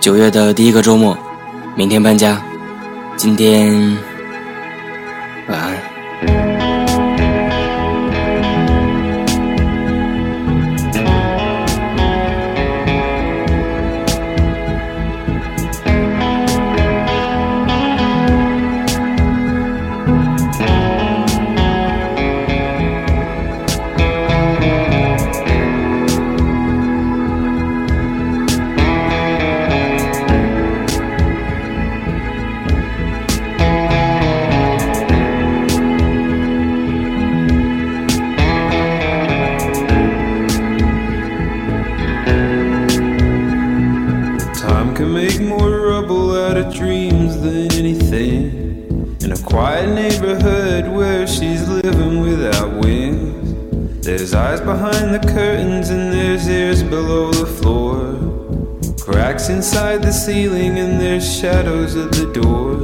九月的第一个周末，明天搬家，今天 More rubble out of dreams than anything. In a quiet neighborhood where she's living without wings. There's eyes behind the curtains and there's ears below the floor. Cracks inside the ceiling and there's shadows at the door.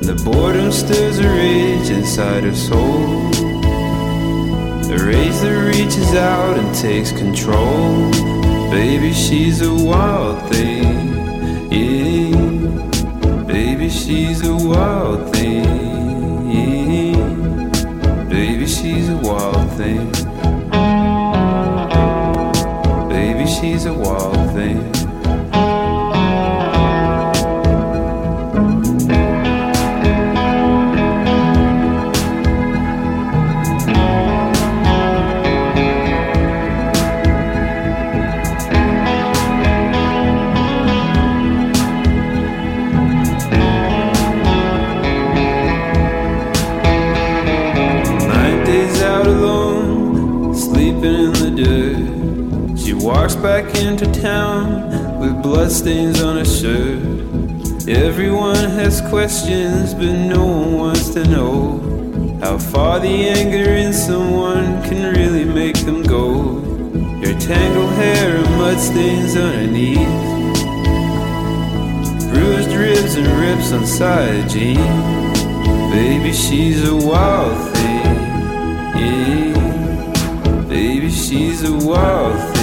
The boredom stirs a rage inside her soul. A that reaches out and takes control. Baby, she's a wild thing. Yeah. Baby, she's a wild thing. Baby, she's a wild thing. Baby, she's a wild thing. Walks back into town with bloodstains on her shirt. Everyone has questions, but no one wants to know how far the anger in someone can really make them go. Your tangled hair and mudstains underneath, bruised ribs and rips on side jeans. Baby, she's a wild thing. Yeah. Baby, she's a wild thing.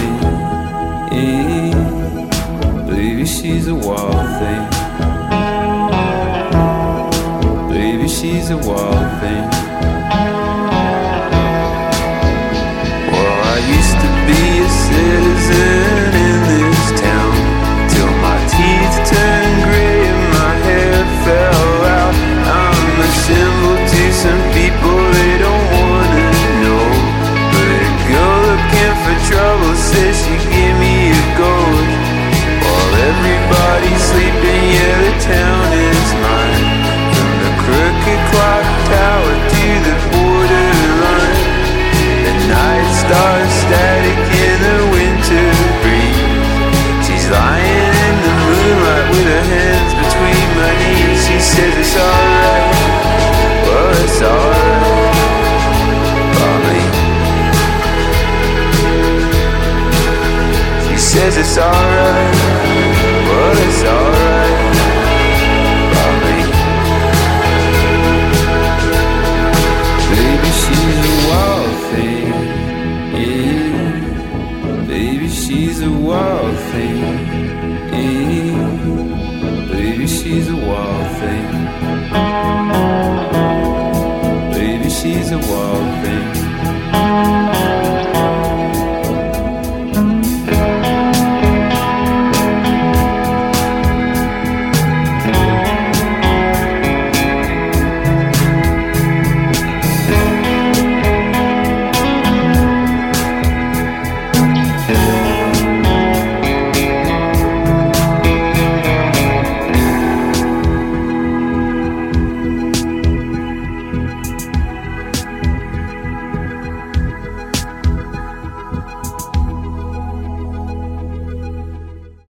She's a wild thing. Baby, she's a wild thing. A wild thing. Eh, baby, she's a wild thing.